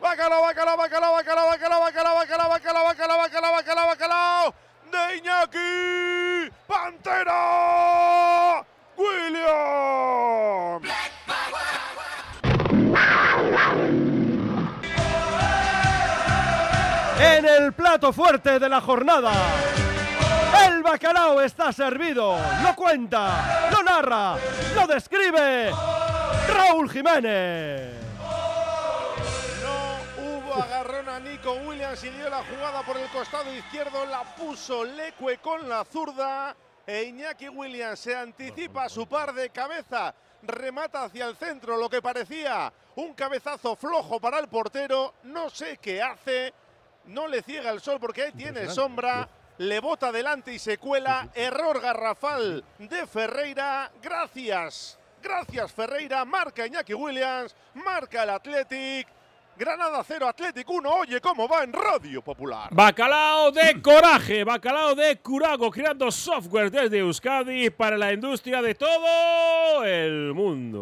Bacalao, bacalao, bacalao, bacalao, bacalao, bacalao, bacalao, bacalao, bacalao, bacalao, bacalao, bacalao. De Iñaki. Pantera. William. En el plato fuerte de la jornada. El bacalao está servido. Lo cuenta, lo narra, lo describe. Raúl Jiménez. Nico Williams, siguió la jugada por el costado izquierdo, la puso Lecue con la zurda. E Iñaki Williams se anticipa a su par de cabeza, remata hacia el centro, lo que parecía un cabezazo flojo para el portero. No sé qué hace, no le ciega el sol porque ahí tiene sombra. Le bota adelante y se cuela. Error garrafal de Ferreira. Gracias. Gracias Ferreira. Marca Iñaki Williams. Marca el Athletic. Granada 0, Athletic 1. Oye cómo va en Radio Popular. Bacalao de coraje, bacalao de curago, creando software desde Euskadi para la industria de todo el mundo.